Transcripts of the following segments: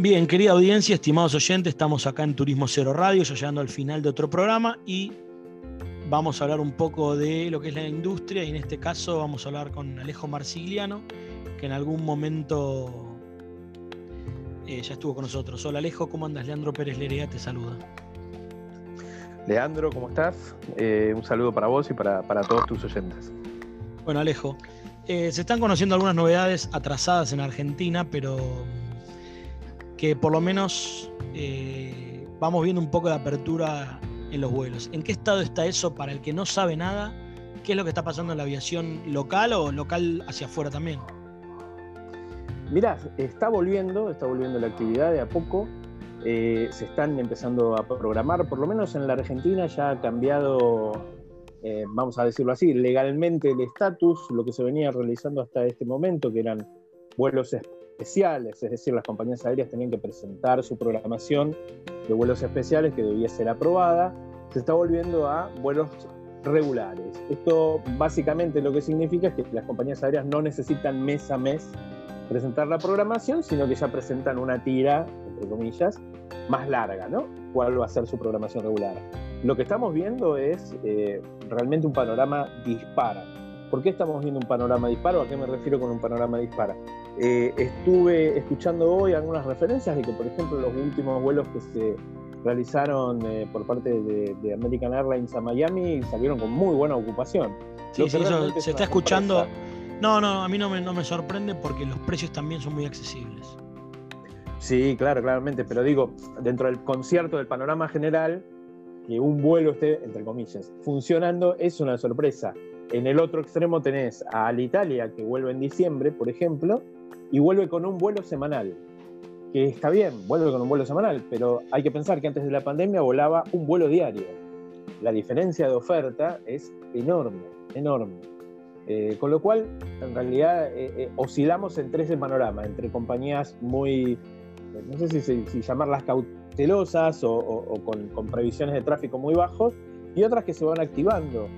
Bien, querida audiencia, estimados oyentes, estamos acá en Turismo Cero Radio, ya llegando al final de otro programa y vamos a hablar un poco de lo que es la industria y en este caso vamos a hablar con Alejo Marsigliano, que en algún momento eh, ya estuvo con nosotros. Hola Alejo, ¿cómo andas? Leandro Pérez Lerea te saluda. Leandro, ¿cómo estás? Eh, un saludo para vos y para, todos tus oyentes. Bueno, Alejo, eh, se están conociendo algunas novedades atrasadas en Argentina, pero que por lo menos eh, vamos viendo un poco de apertura en los vuelos. ¿En qué estado está eso para el que no sabe nada? ¿Qué es lo que está pasando en la aviación local o local hacia afuera también? Mirá, está volviendo, está volviendo la actividad de a poco. Eh, se están empezando a programar, por lo menos en la Argentina ya ha cambiado, eh, vamos a decirlo así, legalmente el estatus, lo que se venía realizando hasta este momento, que eran vuelos es decir, las compañías aéreas tenían que presentar su programación de vuelos especiales que debía ser aprobada, se está volviendo a vuelos regulares. Esto básicamente lo que significa es que las compañías aéreas no necesitan mes a mes presentar la programación, sino que ya presentan una tira, entre comillas, más larga, ¿no? ¿Cuál va a ser su programación regular? Lo que estamos viendo es eh, realmente un panorama dispara. ¿Por qué estamos viendo un panorama disparo? ¿A qué me refiero con un panorama dispara? Eh, estuve escuchando hoy algunas referencias de que, por ejemplo, los últimos vuelos que se realizaron eh, por parte de, American Airlines a Miami salieron con muy buena ocupación. Sí, sí, eso se está escuchando. No, no, a mí no me, no me sorprende porque los precios también son muy accesibles. Sí, claro, claramente, pero digo, dentro del concierto, del panorama general, que un vuelo esté, entre comillas, funcionando es una sorpresa. En el otro extremo tenés a Alitalia, que vuelve en diciembre, por ejemplo, y vuelve con un vuelo semanal. Que está bien, vuelve con un vuelo semanal, pero hay que pensar que antes de la pandemia volaba un vuelo diario. La diferencia de oferta es enorme, enorme. Eh, con lo cual, en realidad, eh, eh, oscilamos entre ese panorama, entre compañías muy, no sé si, llamarlas cautelosas o, con, con, previsiones de tráfico muy bajos, y otras que se van activando.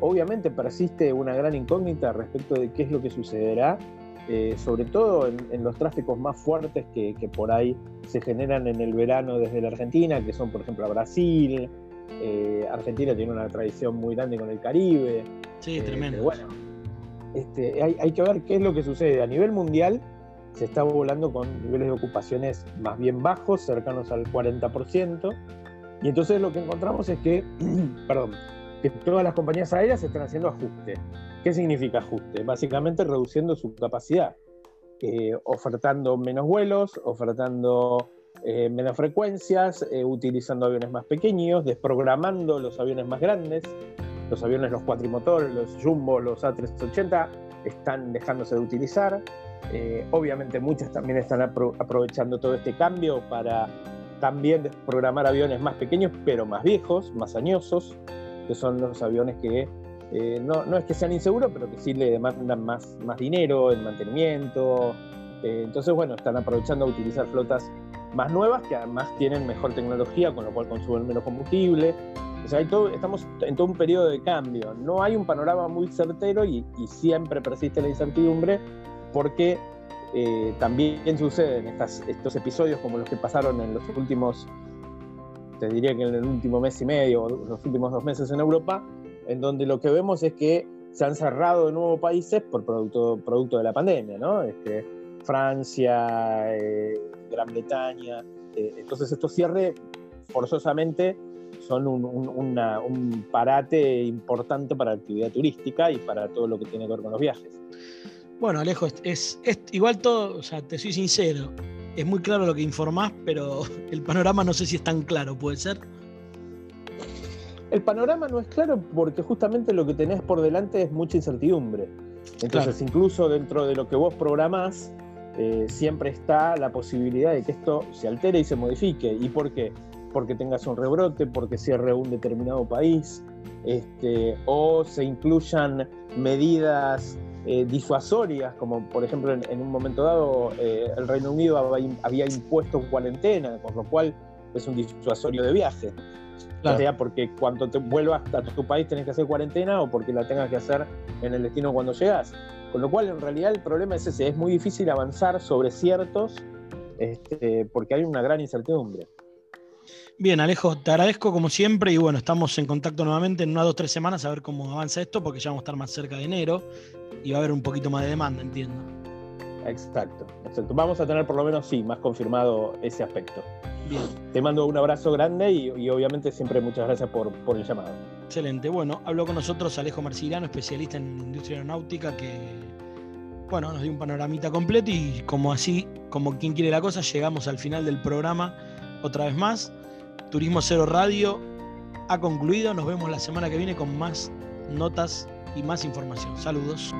Obviamente persiste una gran incógnita respecto de qué es lo que sucederá eh, sobre todo en, los tráficos más fuertes que, por ahí se generan en el verano desde la Argentina, que son por ejemplo a Brasil. Eh, Argentina tiene una tradición muy grande con el Caribe. Sí, eh, tremendo. bueno, este, hay, que ver qué es lo que sucede. A nivel mundial se está volando con niveles de ocupaciones más bien bajos, cercanos al 40%. Y entonces lo que encontramos es que, perdón, todas las compañías aéreas están haciendo ajuste. ¿Qué significa ajuste? Básicamente reduciendo su capacidad, eh, ofertando menos vuelos, ofertando eh, menos frecuencias, eh, utilizando aviones más pequeños, desprogramando los aviones más grandes. Los aviones, los cuatrimotor, los Jumbo, los A380 están dejándose de utilizar. obviamente muchas también están aprovechando todo este cambio para también desprogramar aviones más pequeños, pero más viejos, más añosos que son los aviones que eh, no, no, es que sean inseguros, pero que sí le demandan más, más dinero en mantenimiento. Eh, entonces, bueno, están aprovechando a utilizar flotas más nuevas que además tienen mejor tecnología, con lo cual consumen menos combustible. O sea, estamos en todo un periodo de cambio. No hay un panorama muy certero y, siempre persiste la incertidumbre porque eh, también suceden estas, estos episodios como los que pasaron en los últimos te diría que en el último mes y medio, los últimos dos meses en Europa, en donde lo que vemos es que se han cerrado de nuevo países por producto, producto de la pandemia, ¿no? Este, Francia, eh, Gran Bretaña. Eh, entonces estos cierres forzosamente son un, un, parate importante para la actividad turística y para todo lo que tiene que ver con los viajes. Bueno, Alejo, es, es igual todo, o sea, te soy sincero, es muy claro lo que informás, pero el panorama no sé si es tan claro, ¿puede ser? El panorama no es claro porque justamente lo que tenés por delante es mucha incertidumbre. Entonces, incluso dentro de lo que vos programás, eh, siempre está la posibilidad de que esto se altere y se modifique. ¿Y por qué? Porque tengas un rebrote, porque cierre un determinado país, este, o se incluyan medidas eh, disuasorias, como por ejemplo en, un momento dado eh, el Reino Unido había, impuesto cuarentena, con lo cual es un disuasorio de viaje. Sea porque cuando te vuelvas a tu país tenés que hacer cuarentena o porque la tengas que hacer en el destino cuando llegas. Con lo cual en realidad el problema es ese, es muy difícil avanzar sobre ciertos este, porque hay una gran incertidumbre. Bien, Alejo, te agradezco como siempre y bueno, estamos en contacto nuevamente en unas dos o tres semanas a ver cómo avanza esto, porque ya vamos a estar más cerca de enero y va a haber un poquito más de demanda, entiendo. Exacto, exacto. Vamos a tener por lo menos, sí, más confirmado ese aspecto. Bien. Te mando un abrazo grande y, obviamente siempre muchas gracias por, por, el llamado. Excelente. Bueno, habló con nosotros Alejo Marciliano, especialista en industria aeronáutica, que bueno, nos dio un panoramita completo y como así, como quien quiere la cosa, llegamos al final del programa otra vez más. Turismo Cero Radio ha concluido. Nos vemos la semana que viene con más notas y más información. Saludos.